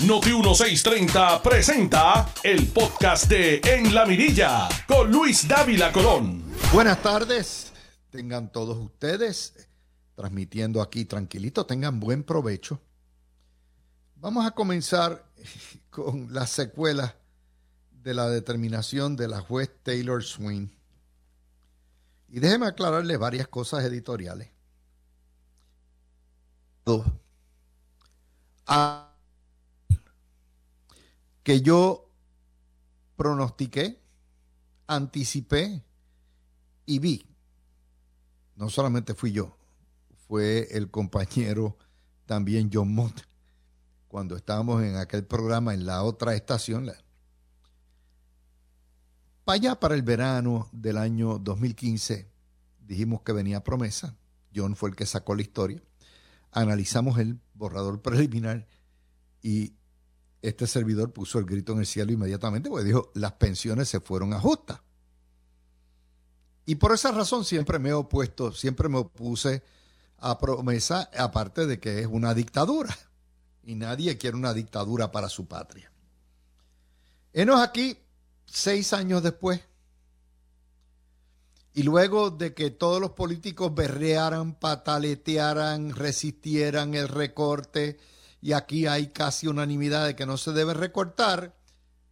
Noti 1630 presenta el podcast de En la Mirilla con Luis Dávila Colón. Buenas tardes, tengan todos ustedes transmitiendo aquí tranquilito, tengan buen provecho. Vamos a comenzar con la secuela de la determinación de la juez Taylor Swain. Y déjeme aclararle varias cosas editoriales. A que yo pronostiqué, anticipé y vi. No solamente fui yo, fue el compañero también John Mott, cuando estábamos en aquel programa en la otra estación. Para allá, para el verano del año 2015, dijimos que venía promesa. John fue el que sacó la historia. Analizamos el borrador preliminar y este servidor puso el grito en el cielo inmediatamente porque dijo, las pensiones se fueron a. Y por esa razón siempre me he opuesto, siempre me opuse a promesa, aparte de que es una dictadura. Y nadie quiere una dictadura para su patria. Enos aquí seis años después. Y luego de que todos los políticos berrearan, pataletearan, resistieran el recorte, y aquí hay casi unanimidad de que no se debe recortar,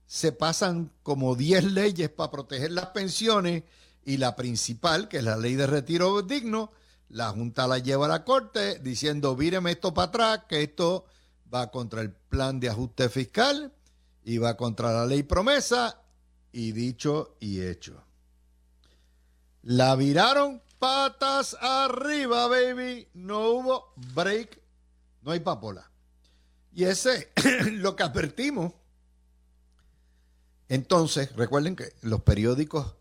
se pasan como 10 leyes para proteger las pensiones y la principal, que es la ley de retiro digno, la Junta la lleva a la Corte diciendo, víreme esto para atrás, que esto va contra el plan de ajuste fiscal y va contra la ley promesa, y dicho y hecho. La viraron patas arriba, baby. No hubo break, no hay papola. Y ese lo que advertimos. Entonces, recuerden que los periódicos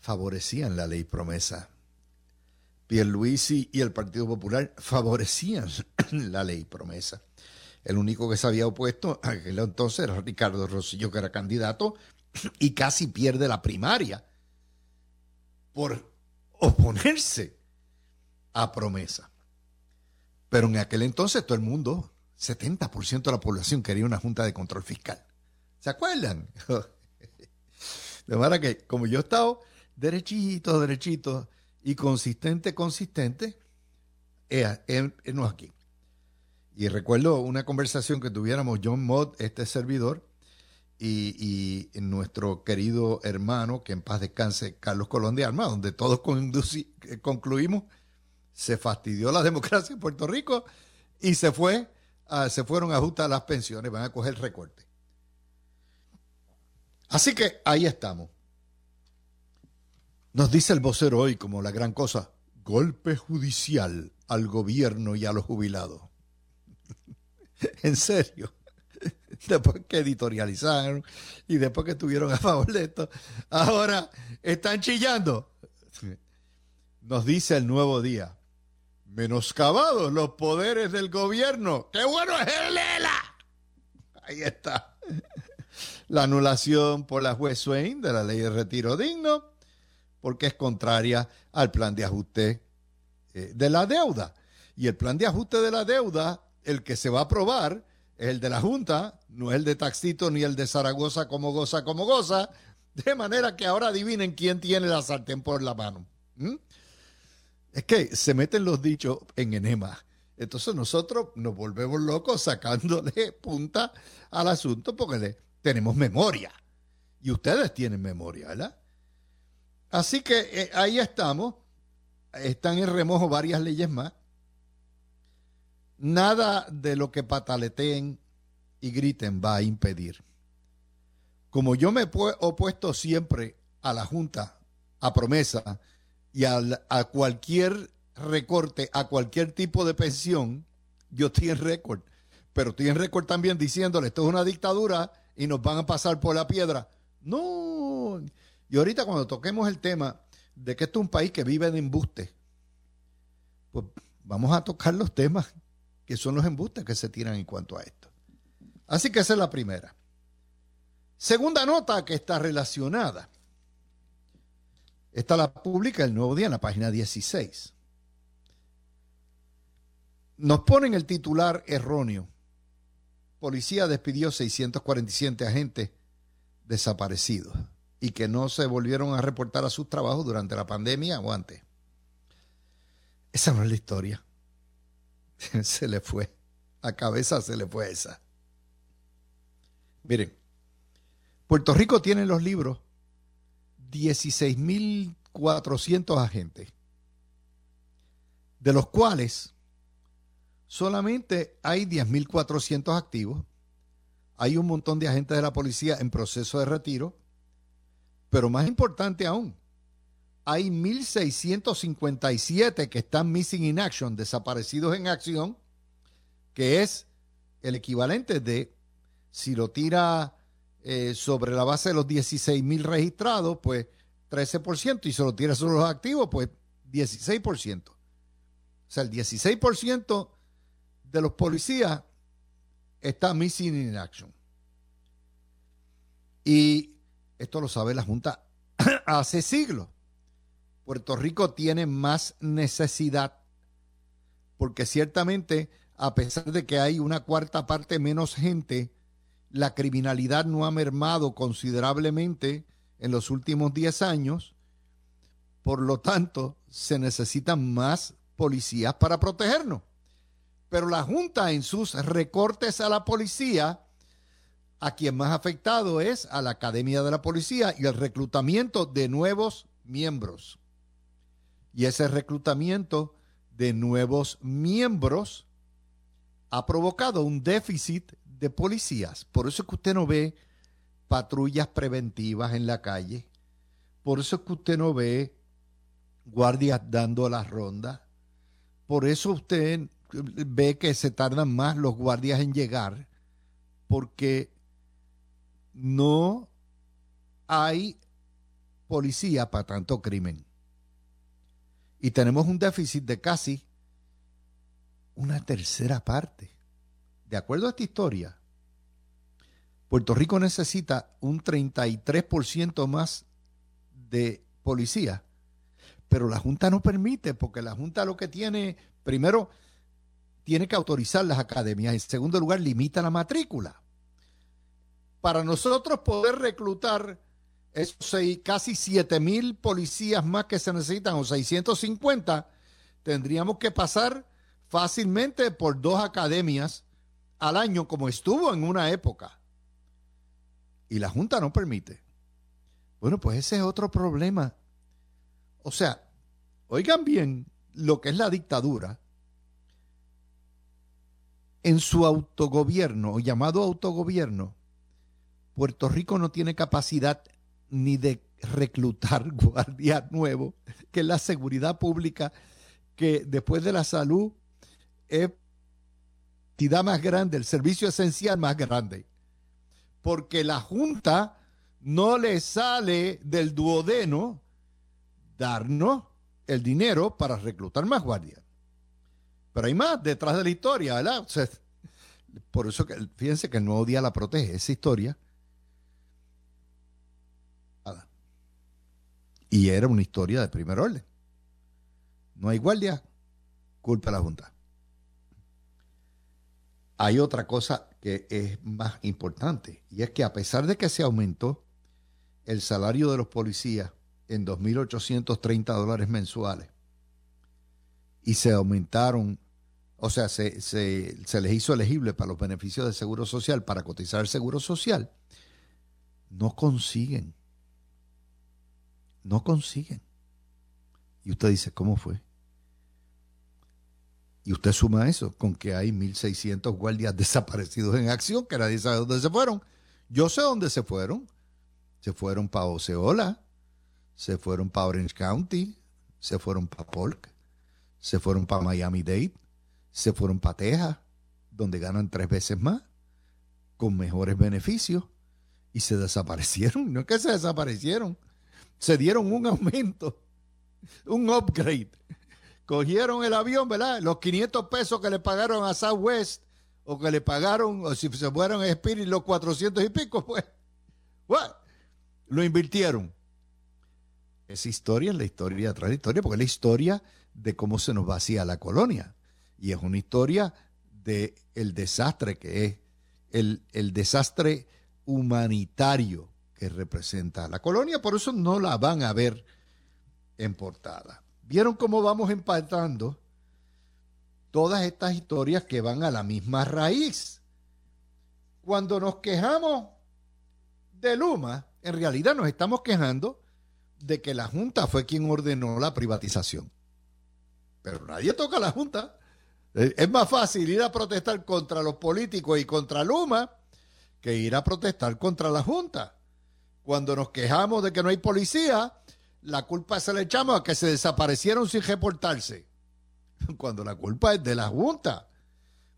favorecían la ley promesa. Pierluisi y el Partido Popular favorecían la ley promesa. El único que se había opuesto aquel entonces era Ricardo Rosillo, que era candidato y casi pierde la primaria por oponerse a promesa. Pero en aquel entonces todo el mundo 70% de la población quería una junta de control fiscal. ¿Se acuerdan? De manera que, como yo he estado derechito, derechito y consistente, consistente, es, no aquí. Y recuerdo una conversación que tuviéramos John Mott, este servidor, y, nuestro querido hermano, que en paz descanse, Carlos Colón de Armas, donde todos concluimos, se fastidió la democracia en Puerto Rico y se fue Ah, se fueron a ajustar las pensiones, van a coger recorte. Así que ahí estamos. Nos dice el vocero hoy como la gran cosa, golpe judicial al gobierno y a los jubilados. en serio. Después que editorializaron y después que estuvieron a favor de esto, ahora están chillando. Nos dice el nuevo día, menoscabados los poderes del gobierno. ¡Qué bueno es el ELA! Ahí está. La anulación por la juez Swain de la ley de retiro digno, porque es contraria al plan de ajuste eh, de la deuda. Y el plan de ajuste de la deuda, el que se va a aprobar, es el de la Junta, no es el de Taxito ni el de Zaragoza como goza, como goza. De manera que ahora adivinen quién tiene la sartén por la mano. Es que se meten los dichos en enema. Entonces nosotros nos volvemos locos sacándole punta al asunto porque tenemos memoria. Y ustedes tienen memoria, ¿verdad? Así que eh, ahí estamos. Están en remojo varias leyes más. Nada de lo que pataleteen y griten va a impedir. Como yo me he opuesto siempre a la Junta, a promesa, y a cualquier recorte, a cualquier tipo de pensión, yo estoy en récord. Pero estoy en récord también diciéndole, esto es una dictadura y nos van a pasar por la piedra. No. Y ahorita cuando toquemos el tema de que esto es un país que vive de embuste, pues vamos a tocar los temas que son los embustes que se tiran en cuanto a esto. Así que esa es la primera. Segunda nota que está relacionada esta la publica el Nuevo Día en la página 16. Nos ponen el titular erróneo policía despidió 647 agentes desaparecidos y que no se volvieron a reportar a sus trabajos durante la pandemia o antes. Esa no es la historia. se le fue. A cabeza se le fue esa. Miren, Puerto Rico tiene en los libros 16.400 agentes, de los cuales solamente hay 10.400 activos. Hay un montón de agentes de la policía en proceso de retiro, pero más importante aún, hay 1.657 que están missing in action, desaparecidos en acción, que es el equivalente de, si lo tira eh, sobre la base de los 16.000 registrados, pues 13%, y si lo tira sobre los activos, pues 16%. O sea, el 16% de los policías está missing in action. Y esto lo sabe la Junta hace siglos. Puerto Rico tiene más necesidad, porque ciertamente, a pesar de que hay una cuarta parte menos gente, la criminalidad no ha mermado considerablemente en los últimos 10 años. Por lo tanto, se necesitan más policías para protegernos. Pero la Junta en sus recortes a la policía, a quien más afectado es a la Academia de la Policía y el reclutamiento de nuevos miembros. Y ese reclutamiento de nuevos miembros ha provocado un déficit de policías. Por eso es que usted no ve patrullas preventivas en la calle. Por eso es que usted no ve guardias dando la ronda. Por eso usted ve que se tardan más los guardias en llegar. Porque no hay policía para tanto crimen. Y tenemos un déficit de casi una tercera parte. De acuerdo a esta historia, Puerto Rico necesita un 33% más de policía, pero la Junta no permite, porque la Junta lo que tiene, primero, tiene que autorizar las academias, en segundo lugar, limita la matrícula. Para nosotros poder reclutar esos casi 7 mil policías más que se necesitan, o 650, tendríamos que pasar fácilmente por dos academias al año, como estuvo en una época. Y la Junta no permite. Bueno, pues ese es otro problema. O sea, oigan bien lo que es la dictadura. En su autogobierno, o llamado autogobierno, Puerto Rico no tiene capacidad ni de reclutar guardias nuevos, que es la seguridad pública, que después de la salud es la más grande, el servicio esencial más grande. Porque la Junta no le sale del duodeno darnos el dinero para reclutar más guardias. Pero hay más detrás de la historia, ¿verdad? por eso que fíjense que el nuevo día la protege, esa historia Y era una historia de primer orden. No hay guardia, culpa la Junta. Hay otra cosa que es más importante, y es que a pesar de que se aumentó el salario de los policías en 2.830 dólares mensuales, y se aumentaron, o sea, se, se les hizo elegible para los beneficios del Seguro Social, para cotizar el Seguro Social, no consiguen no consiguen. Y usted dice, ¿cómo fue? Y usted suma eso con que hay 1.600 guardias desaparecidos en acción, que nadie sabe dónde se fueron. Yo sé dónde se fueron. Se fueron para Oceola, se fueron para Orange County, se fueron para Polk, se fueron para Miami Dade, se fueron para Texas, donde ganan tres veces más, con mejores beneficios, y se desaparecieron. No es que se desaparecieron, se dieron un aumento, un upgrade. Cogieron el avión, ¿verdad? Los 500 pesos que le pagaron a Southwest o que le pagaron, o si se fueron a Spirit los 400 y pico, pues, lo invirtieron. Esa historia es la historia de la historia, porque es la historia de cómo se nos vacía la colonia. Y es una historia de el desastre que es el, el desastre humanitario que representa la colonia, por eso no la van a ver en portada. ¿Vieron cómo vamos empatando todas estas historias que van a la misma raíz? Cuando nos quejamos de Luma, en realidad nos estamos quejando de que la Junta fue quien ordenó la privatización. Pero nadie toca a la Junta. Es más fácil ir a protestar contra los políticos y contra Luma que ir a protestar contra la Junta. Cuando nos quejamos de que no hay policía, la culpa se le echamos a que se desaparecieron sin reportarse. Cuando la culpa es de la Junta.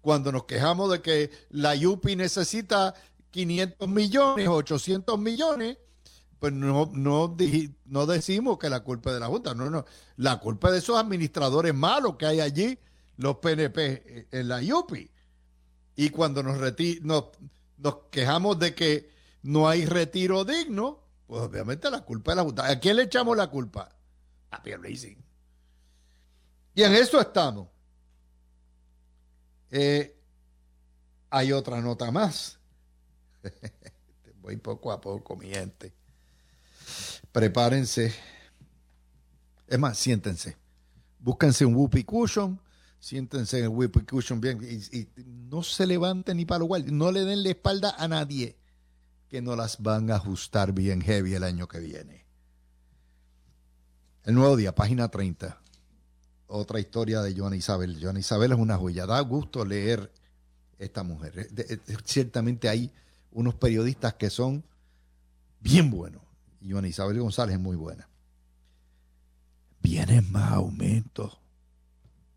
Cuando nos quejamos de que la YUPI necesita 500 millones, 800 millones, pues no, no, no decimos que la culpa es de la Junta. No, no. La culpa es de esos administradores malos que hay allí, los PNP en la YUPI. Y cuando nos, nos, nos quejamos de que no hay retiro digno, pues obviamente la culpa es la Junta. ¿A quién le echamos la culpa? A Pierre Y en eso estamos. Eh, hay otra nota más. Voy poco a poco, mi gente. Prepárense. Es más, siéntense. Búsquense un whoopee cushion. Siéntense en el whoopee cushion bien. Y, no se levanten ni para lo cual. No le den la espalda a nadie que no las van a ajustar bien heavy el año que viene. El nuevo día, página 30. Otra historia de Joana Isabel. Joana Isabel es una joya. Da gusto leer esta mujer. Ciertamente hay unos periodistas que son bien buenos. Joana Isabel González es muy buena. Vienen más aumentos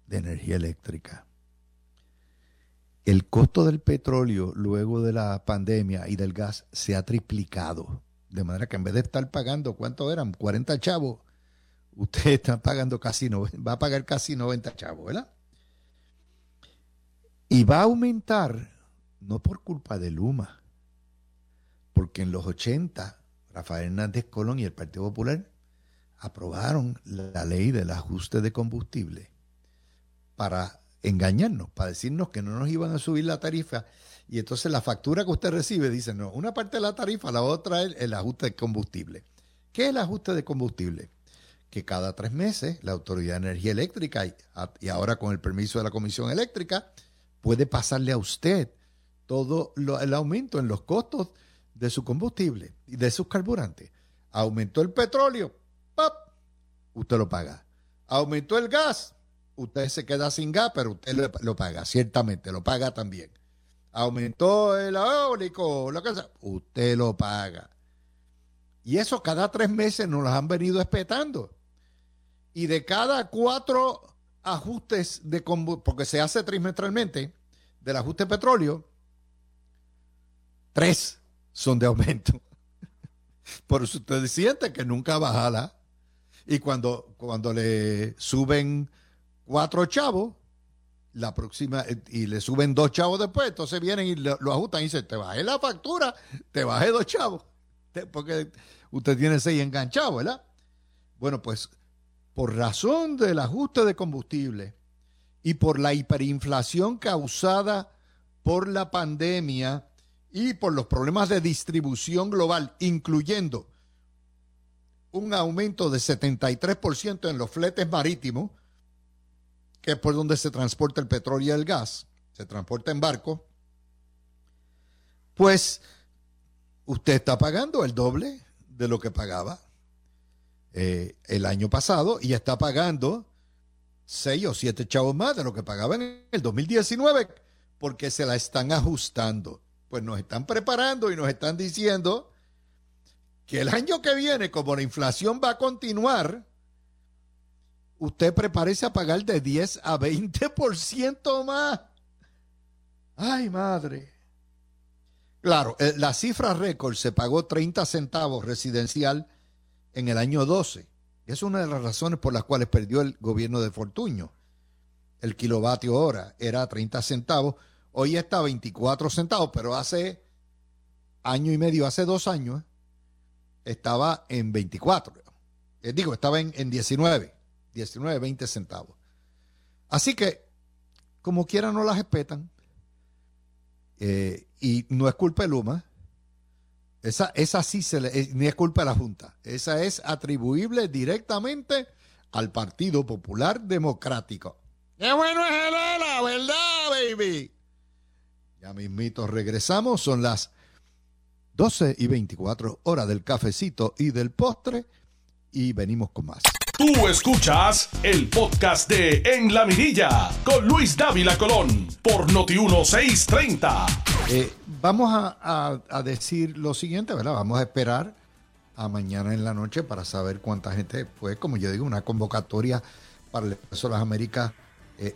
de energía eléctrica el costo del petróleo luego de la pandemia y del gas se ha triplicado. De manera que en vez de estar pagando, ¿cuánto eran? 40 chavos. Usted está pagando casi, no, va a pagar casi 90 chavos, ¿verdad? Y va a aumentar, no por culpa de Luma, porque en los 80, Rafael Hernández Colón y el Partido Popular aprobaron la ley del ajuste de combustible para engañarnos, para decirnos que no nos iban a subir la tarifa. Y entonces la factura que usted recibe dice, no, una parte de la tarifa, la otra es el ajuste de combustible. ¿Qué es el ajuste de combustible? Que cada tres meses la Autoridad de Energía Eléctrica, y ahora con el permiso de la Comisión Eléctrica, puede pasarle a usted todo el aumento en los costos de su combustible y de sus carburantes. Aumentó el petróleo, ¡pap! usted lo paga. Aumentó el gas, usted se queda sin gas, pero usted lo, paga, ciertamente, lo paga también. Aumentó el eólico, lo que sea, usted lo paga. Y eso cada tres meses nos lo han venido espetando. Y de cada cuatro ajustes de porque se hace trimestralmente, del ajuste petróleo, tres son de aumento. Por eso usted siente que nunca baja Y cuando, cuando le suben cuatro chavos, la próxima, y le suben dos chavos después, entonces vienen y lo, ajustan y dicen, te bajé la factura, te bajé dos chavos, porque usted tiene seis enganchados, ¿verdad? Bueno, pues por razón del ajuste de combustible y por la hiperinflación causada por la pandemia y por los problemas de distribución global, incluyendo un aumento de 73% en los fletes marítimos, que es por donde se transporta el petróleo y el gas, se transporta en barco, pues usted está pagando el doble de lo que pagaba eh, el año pasado y está pagando seis o siete chavos más de lo que pagaba en el 2019 porque se la están ajustando. Pues nos están preparando y nos están diciendo que el año que viene, como la inflación va a continuar, usted prepárese a pagar de 10 a 20% más. Ay, madre. Claro, eh, la cifra récord se pagó 30 centavos residencial en el año 12. Es una de las razones por las cuales perdió el gobierno de Fortuño. El kilovatio hora era 30 centavos, hoy está a 24 centavos, pero hace año y medio, hace dos años, estaba en 24. Eh, digo, estaba en, en 19. 19, 20 centavos. Así que, como quiera, no las respetan. Eh, y no es culpa de Luma. Esa, esa sí se le, eh, ni es culpa de la Junta. Esa es atribuible directamente al Partido Popular Democrático. ¡Qué bueno es el ELA, verdad, baby! Ya mismito regresamos, son las 12 y 24 horas del cafecito y del postre y venimos con más. Tú escuchas el podcast de En la Mirilla con Luis Dávila Colón por Noti1630. Eh, vamos a, decir lo siguiente, ¿verdad? Vamos a esperar a mañana en la noche para saber cuánta gente fue. Como yo digo, una convocatoria para el Expreso de las Américas eh,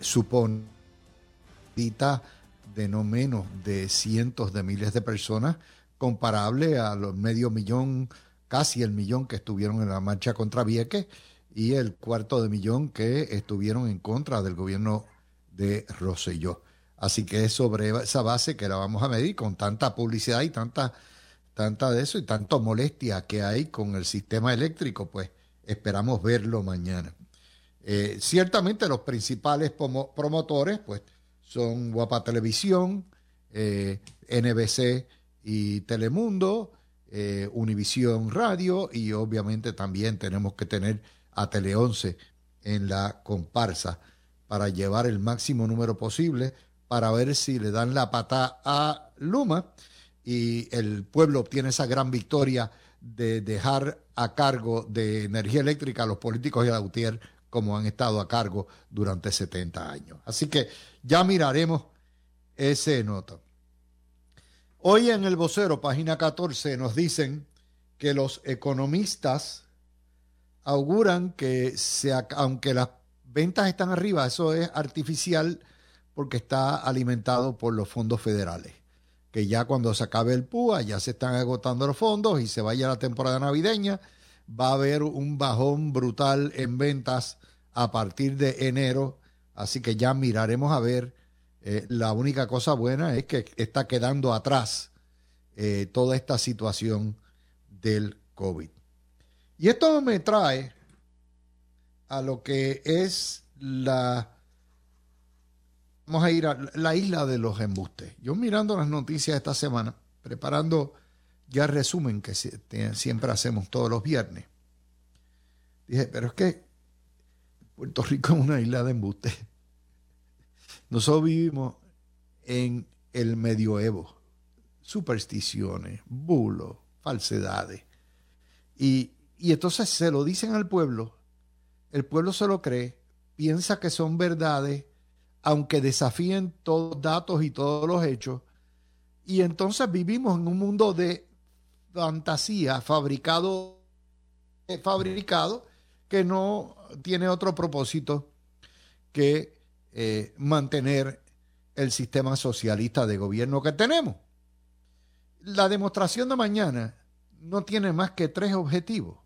de no menos de cientos de miles de personas, comparable a los medio millón, casi el millón que estuvieron en la marcha contra Vieques y el cuarto de millón que estuvieron en contra del gobierno de Rosselló. Así que es sobre esa base que la vamos a medir con tanta publicidad y tanta, tanta de eso y tanta molestia que hay con el sistema eléctrico, pues esperamos verlo mañana. Eh, ciertamente los principales promotores pues son Guapa Televisión, eh, NBC y Telemundo, eh, Univisión Radio y obviamente también tenemos que tener a Tele 11 en la comparsa para llevar el máximo número posible para ver si le dan la pata a Luma y el pueblo obtiene esa gran victoria de dejar a cargo de energía eléctrica a los políticos y a UTIER como han estado a cargo durante 70 años. Así que ya miraremos ese noto. Hoy en el vocero, página 14, nos dicen que los economistas auguran que se, aunque las ventas están arriba, eso es artificial porque está alimentado por los fondos federales. Que ya cuando se acabe el PUA, ya se están agotando los fondos y se vaya la temporada navideña, va a haber un bajón brutal en ventas a partir de enero. Así que ya miraremos a ver. Eh, la única cosa buena es que está quedando atrás eh, toda esta situación del COVID. Y esto me trae a lo que es la... Vamos a ir a la isla de los embustes. Yo mirando las noticias esta semana, preparando ya resumen que siempre hacemos todos los viernes, dije, pero es que Puerto Rico es una isla de embustes. Nosotros vivimos en el medioevo, supersticiones, bulos, falsedades. Y y entonces se lo dicen al pueblo, el pueblo se lo cree, piensa que son verdades, aunque desafíen todos los datos y todos los hechos. Y entonces vivimos en un mundo de fantasía fabricado, fabricado que no tiene otro propósito que eh, mantener el sistema socialista de gobierno que tenemos. La demostración de mañana no tiene más que tres objetivos.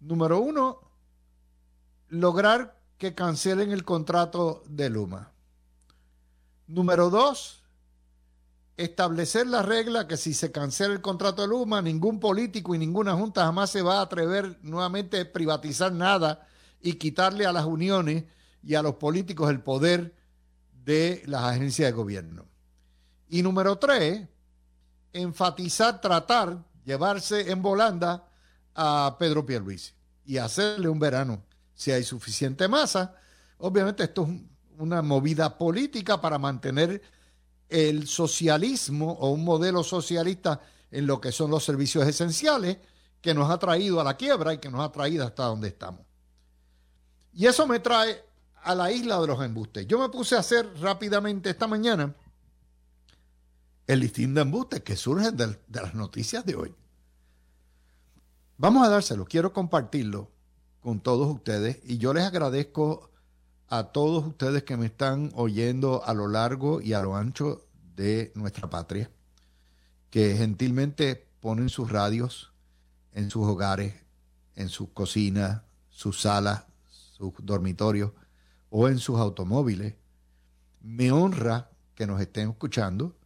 Número uno, lograr que cancelen el contrato de Luma. Número dos, establecer la regla que si se cancela el contrato de Luma, ningún político y ninguna junta jamás se va a atrever nuevamente a privatizar nada y quitarle a las uniones y a los políticos el poder de las agencias de gobierno. Y número tres, enfatizar, tratar, llevarse en volanda a Pedro Pierluisi y hacerle un verano si hay suficiente masa. Obviamente esto es una movida política para mantener el socialismo o un modelo socialista en lo que son los servicios esenciales que nos ha traído a la quiebra y que nos ha traído hasta donde estamos. Y eso me trae a la isla de los embustes. Yo me puse a hacer rápidamente esta mañana el listín de embustes que surgen de, de las noticias de hoy. Vamos a dárselo, quiero compartirlo con todos ustedes y yo les agradezco a todos ustedes que me están oyendo a lo largo y a lo ancho de nuestra patria, que gentilmente ponen sus radios en sus hogares, en sus cocinas, sus salas, sus dormitorios o en sus automóviles. Me honra que nos estén escuchando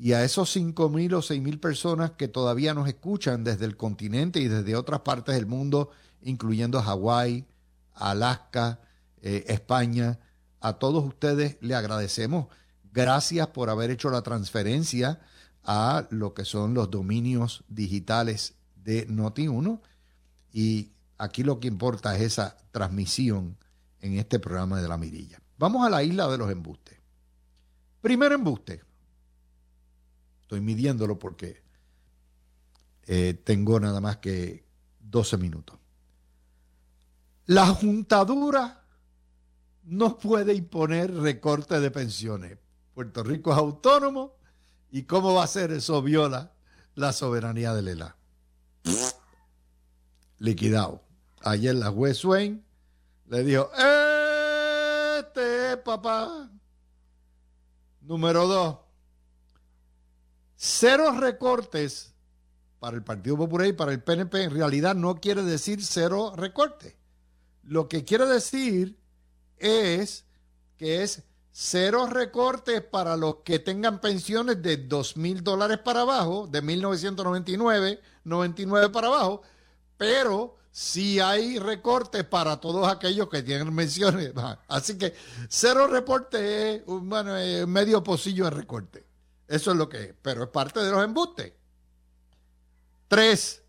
y a esos 5.000 o 6.000 personas que todavía nos escuchan desde el continente y desde otras partes del mundo, incluyendo Hawái, Alaska, eh, España, a todos ustedes le agradecemos. Gracias por haber hecho la transferencia a lo que son los dominios digitales de Noti1. Y aquí lo que importa es esa transmisión en este programa de la mirilla. Vamos a la isla de los embustes. Primer embuste. Estoy midiéndolo porque eh, tengo nada más que 12 minutos. La juntadura no puede imponer recorte de pensiones. Puerto Rico es autónomo y cómo va a ser eso viola la soberanía del ELA. Liquidado. Ayer la juez Swain le dijo, este papá. Número dos, cero recortes para el Partido Popular y para el PNP en realidad no quiere decir cero recortes. Lo que quiere decir es que es cero recortes para los que tengan pensiones de dos mil dólares para abajo, de 1999, 99 para abajo, pero sí hay recortes para todos aquellos que tienen pensiones. Así que cero recorte es, bueno, medio pocillo de recorte. Eso es lo que es, pero es parte de los embustes. Tres,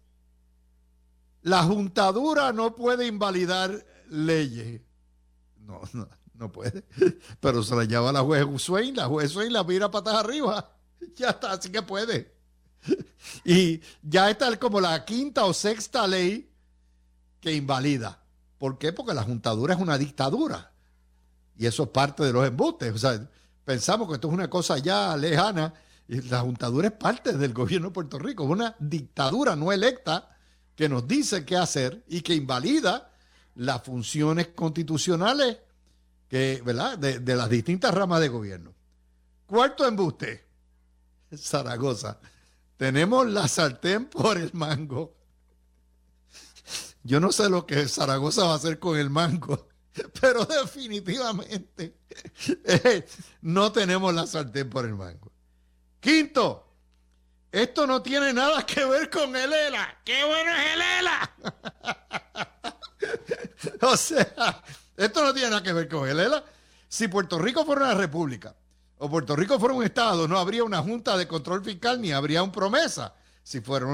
la juntadura no puede invalidar leyes. No, no, no puede. Pero se la lleva la juez Swain, la juez Swain la mira patas arriba. Ya está, así que puede. Y ya está como la quinta o sexta ley que invalida. ¿Por qué? Porque la juntadura es una dictadura. Y eso es parte de los embustes. O sea, pensamos que esto es una cosa ya lejana. Y la juntadura es parte del gobierno de Puerto Rico. Es una dictadura no electa que nos dice qué hacer y que invalida las funciones constitucionales que, ¿verdad? De, de las distintas ramas de gobierno. Cuarto embuste. Zaragoza. Tenemos la sartén por el mango. Yo no sé lo que Zaragoza va a hacer con el mango, pero definitivamente eh, no tenemos la sartén por el mango. Quinto, esto no tiene nada que ver con el ELA. ¡Qué bueno es el ELA! o sea, esto no tiene nada que ver con el ELA. Si Puerto Rico fuera una república o Puerto Rico fuera un estado, no habría una junta de control fiscal ni habría un promesa. Si fuera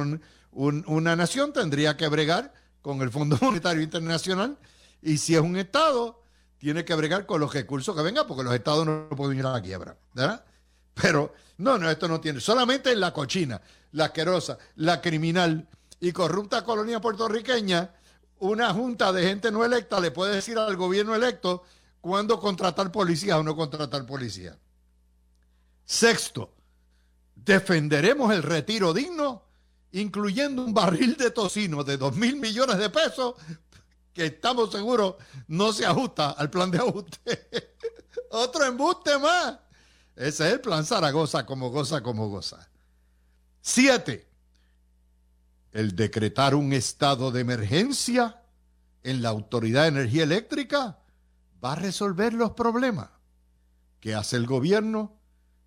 una nación, tendría que bregar con el Fondo Monetario Internacional y si es un Estado, tiene que bregar con los recursos que vengan porque los Estados no pueden ir a la quiebra. ¿verdad? Pero no, no, esto no tiene. Solamente en la cochina, la asquerosa, la criminal y corrupta colonia puertorriqueña, una junta de gente no electa le puede decir al gobierno electo cuándo contratar policía o no contratar policía. Sexto, defenderemos el retiro digno incluyendo un barril de tocino de 2 mil millones de pesos, que estamos seguros no se ajusta al plan de ajuste. Otro embuste más. Ese es el plan Zaragoza, como goza, como goza. Siete, el decretar un estado de emergencia en la Autoridad de Energía Eléctrica va a resolver los problemas. ¿Qué hace el gobierno?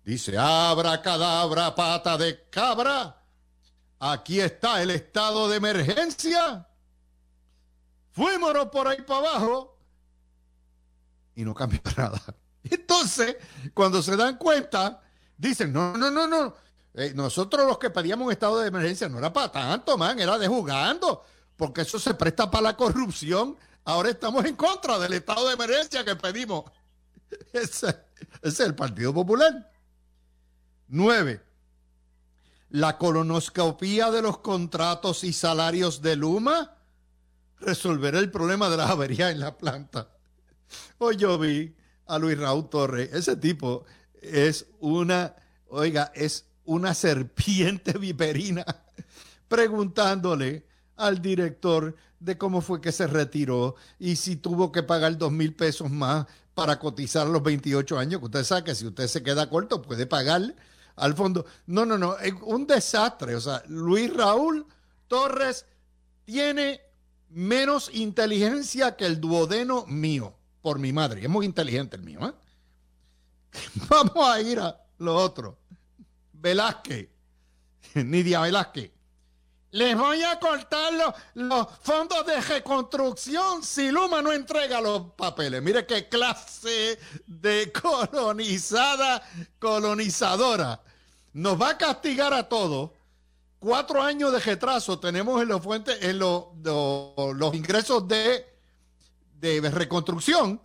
Dice, abra cadabra, pata de cabra Aquí está el estado de emergencia. Fuímonos por ahí para abajo y no cambia para nada. Entonces, cuando se dan cuenta, dicen, no, no, no, no. Eh, nosotros los que pedíamos un estado de emergencia no era para tanto, man, era de jugando, porque eso se presta para la corrupción. Ahora estamos en contra del estado de emergencia que pedimos. Ese, ese es el Partido Popular. Nueve, la colonoscopía de los contratos y salarios de Luma resolverá el problema de la avería en la planta. Hoy yo vi a Luis Raúl Torres, ese tipo es una, oiga, es una serpiente viperina, preguntándole al director de cómo fue que se retiró y si tuvo que pagar dos mil pesos más para cotizar los 28 años, que usted sabe que si usted se queda corto puede pagar al fondo. No, no, no, es un desastre. O sea, Luis Raúl Torres tiene menos inteligencia que el duodeno mío, por mi madre. Es muy inteligente el mío. ¿eh? Vamos a ir a lo otro. Velázquez, Nidia Velázquez. les voy a cortar los, fondos de reconstrucción si Luma no entrega los papeles. Mire qué clase de colonizada, colonizadora. Nos va a castigar a todos. Cuatro años de retraso tenemos en los fuentes, en los, los ingresos de, de reconstrucción,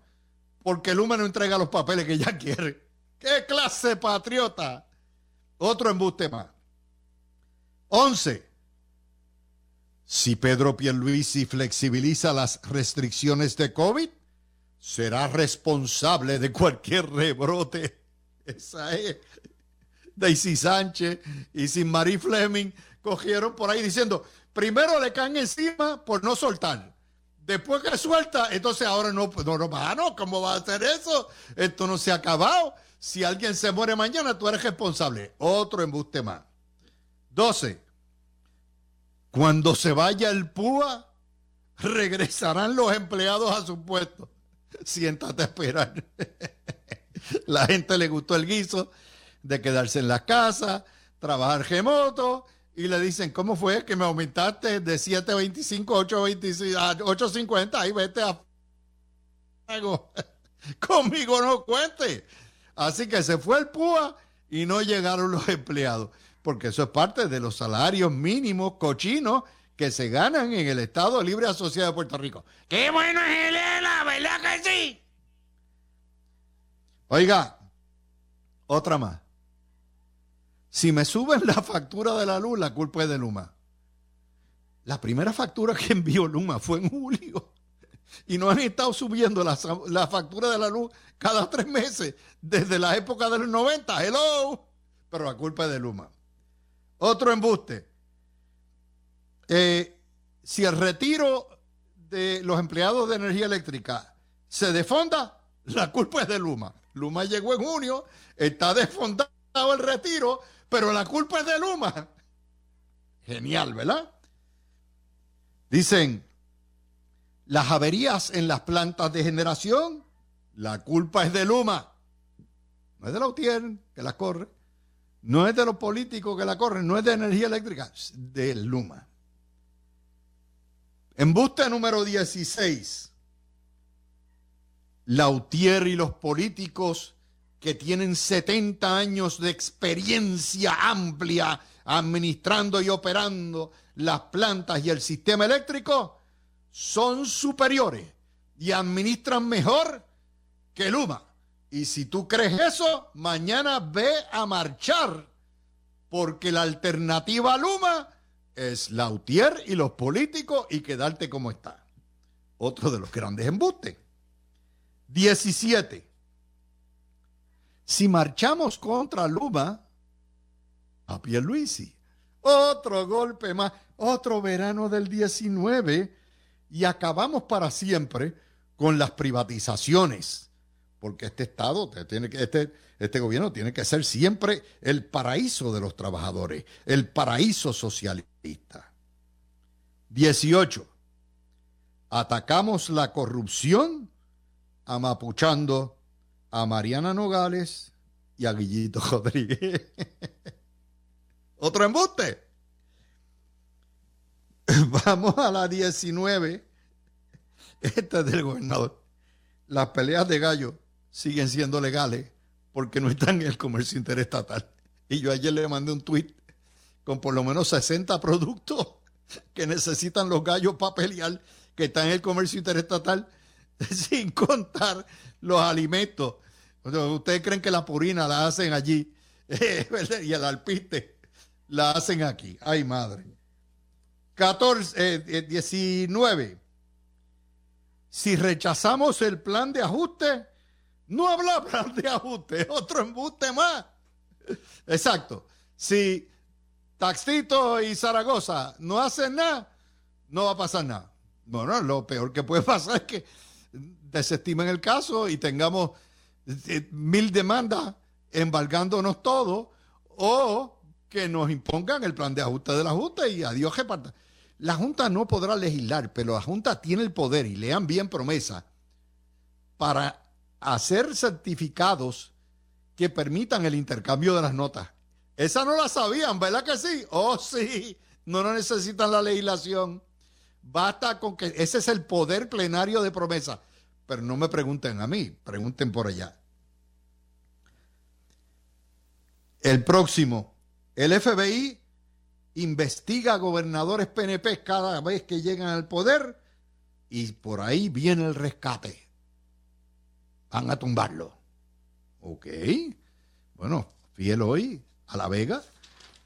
porque Luma no entrega los papeles que ya quiere. ¡Qué clase patriota! Otro embuste más. Once si Pedro Pierluisi flexibiliza las restricciones de COVID, será responsable de cualquier rebrote. Esa es. Daisy Sánchez y sin Marie Fleming cogieron por ahí diciendo, primero le caen encima por no soltar. Después que suelta, entonces ahora no, no, no, ah, no, ¿cómo va a hacer eso? Esto no se ha acabado. Si alguien se muere mañana, tú eres responsable. Otro embuste más. 12. Cuando se vaya el púa, regresarán los empleados a su puesto. Siéntate a esperar. La gente le gustó el guiso de quedarse en la casa, trabajar remoto y le dicen, ¿cómo fue que me aumentaste de 7.25 a 8.50? Ahí vete a... Conmigo no cuente. Así que se fue el púa y no llegaron los empleados porque eso es parte de los salarios mínimos cochinos que se ganan en el Estado Libre Asociado de Puerto Rico. ¡Qué bueno es Elena! ¿Verdad que sí? Oiga, otra más. Si me suben la factura de la luz, la culpa es de Luma. La primera factura que envió Luma fue en julio. Y no han estado subiendo la, factura de la luz cada tres meses desde la época de los 90. Hello. Pero la culpa es de Luma. Otro embuste. Eh, si el retiro de los empleados de energía eléctrica se defonda, la culpa es de Luma. Luma llegó en junio, está desfondado el retiro, pero la culpa es de Luma. Genial, ¿verdad? Dicen, las averías en las plantas de generación, la culpa es de Luma. No es de la UTIER que las corre. No es de los políticos que la corren, no es de energía eléctrica, es de Luma. Embuste número 16. Lautier y los políticos que tienen 70 años de experiencia amplia administrando y operando las plantas y el sistema eléctrico son superiores y administran mejor que Luma. Y si tú crees eso, mañana ve a marchar, porque la alternativa a Luma es Lautier y los políticos y quedarte como está. Otro de los grandes embustes. 17. Si marchamos contra Luma, a Pierluisi, otro golpe más, otro verano del 19 y acabamos para siempre con las privatizaciones porque este Estado, tiene que, este, este gobierno tiene que ser siempre el paraíso de los trabajadores, el paraíso socialista. 18. Atacamos la corrupción amapuchando a Mariana Nogales y a Guillito Rodríguez. Otro embuste. Vamos a la 19. Esta es del gobernador. Las peleas de gallo siguen siendo legales porque no están en el comercio interestatal. Y yo ayer le mandé un tweet con por lo menos 60 productos que necesitan los gallos para pelear que están en el comercio interestatal sin contar los alimentos. Ustedes creen que la purina la hacen allí y el alpiste la hacen aquí. Ay, madre. 14, 19. Eh, si rechazamos el plan de ajuste, no habla de ajuste, otro embuste más. Exacto. Si Taxito y Zaragoza no hacen nada, no va a pasar nada. Bueno, lo peor que puede pasar es que desestimen el caso y tengamos eh, mil demandas embargándonos todo o que nos impongan el plan de ajuste de la Junta y adiós que parta. La Junta no podrá legislar, pero la Junta tiene el poder, y lean bien promesa, para hacer certificados que permitan el intercambio de las notas. Esa no la sabían, ¿verdad que sí? Oh, sí. No, no necesitan la legislación. Basta con que ese es el poder plenario de promesa. Pero no me pregunten a mí, pregunten por allá. El próximo, el FBI investiga a gobernadores PNP cada vez que llegan al poder y por ahí viene el rescate. Van a tumbarlo. Ok. Bueno, fiel hoy a La Vega.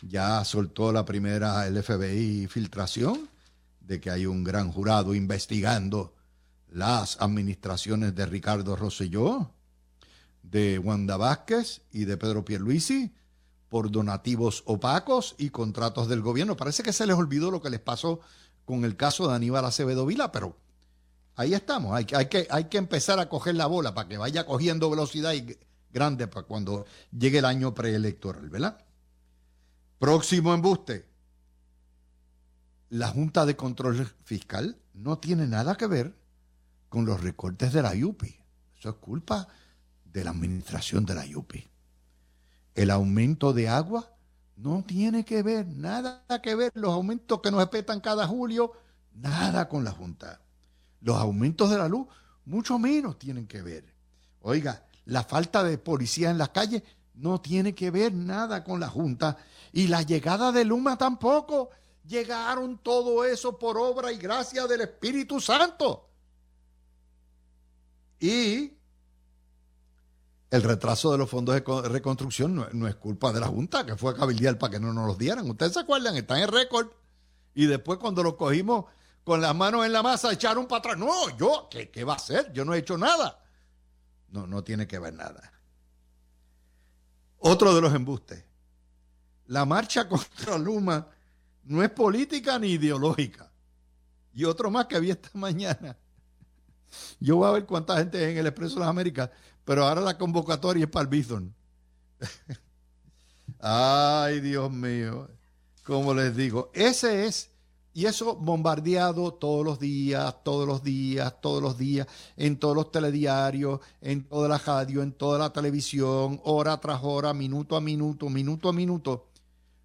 Ya soltó la primera el FBI filtración de que hay un gran jurado investigando las administraciones de Ricardo Rosselló, de Wanda Vázquez y de Pedro Pierluisi por donativos opacos y contratos del gobierno. Parece que se les olvidó lo que les pasó con el caso de Aníbal Acevedo Vila, pero ahí estamos. Hay, hay, que, hay que empezar a coger la bola para que vaya cogiendo velocidad y grande para cuando llegue el año preelectoral, ¿verdad? Próximo embuste. La Junta de Control Fiscal no tiene nada que ver con los recortes de la YUPI. Eso es culpa de la administración de la YUPI. El aumento de agua no tiene que ver, nada que ver. Los aumentos que nos respetan cada julio, nada con la Junta. Los aumentos de la luz, mucho menos tienen que ver. Oiga, la falta de policía en las calles no tiene que ver nada con la Junta. Y la llegada de Luma tampoco. Llegaron todo eso por obra y gracia del Espíritu Santo. Y el retraso de los fondos de reconstrucción no, es culpa de la Junta, que fue a cabildear para que no nos los dieran. Ustedes se acuerdan, están en récord. Y después cuando lo cogimos con las manos en la masa, echaron para atrás. No, yo, ¿qué, ¿qué va a hacer? Yo no he hecho nada. No, no tiene que ver nada. Otro de los embustes. La marcha contra Luma no es política ni ideológica. Y otro más que vi esta mañana. Yo voy a ver cuánta gente es en el Expreso de las Américas pero ahora la convocatoria es para el Bison. Ay, Dios mío. Como les digo, ese es, y eso bombardeado todos los días, todos los días, todos los días, en todos los telediarios, en toda la radio, en toda la televisión, hora tras hora, minuto a minuto, minuto a minuto,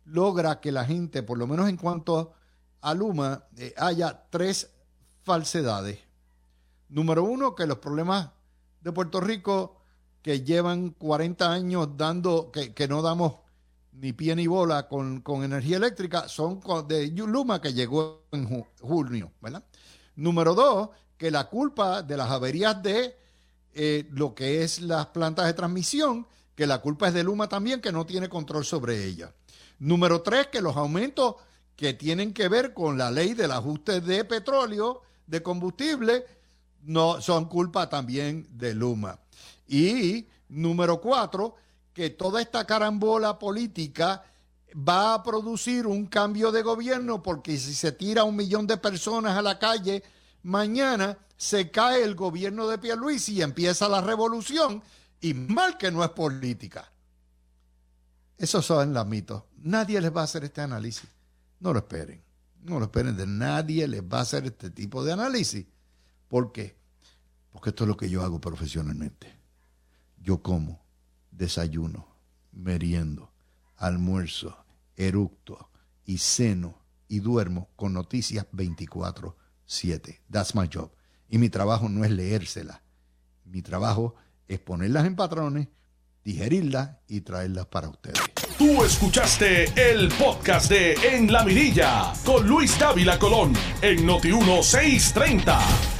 logra que la gente, por lo menos en cuanto a Luma, eh, haya tres falsedades. Número uno, que los problemas de Puerto Rico que llevan 40 años dando, que, no damos ni pie ni bola con, energía eléctrica, son de Luma que llegó en junio, ¿verdad? Número dos, que la culpa de las averías de eh, lo que es las plantas de transmisión, que la culpa es de Luma también, que no tiene control sobre ella. Número tres, que los aumentos que tienen que ver con la ley del ajuste de petróleo, de combustible, no son culpa también de Luma. Y número cuatro, que toda esta carambola política va a producir un cambio de gobierno porque si se tira un millón de personas a la calle mañana se cae el gobierno de Pierluisi y empieza la revolución y mal que no es política. Esos son los mitos. Nadie les va a hacer este análisis. No lo esperen. No lo esperen de nadie les va a hacer este tipo de análisis. ¿Por qué? Porque esto es lo que yo hago profesionalmente. Yo como, desayuno, meriendo, almuerzo, eructo y ceno y duermo con noticias 24/7. That's my job. Y mi trabajo no es leérselas. Mi trabajo es ponerlas en patrones, digerirlas y traerlas para ustedes. Tú escuchaste el podcast de En la Mirilla con Luis Dávila Colón en Noti 1630.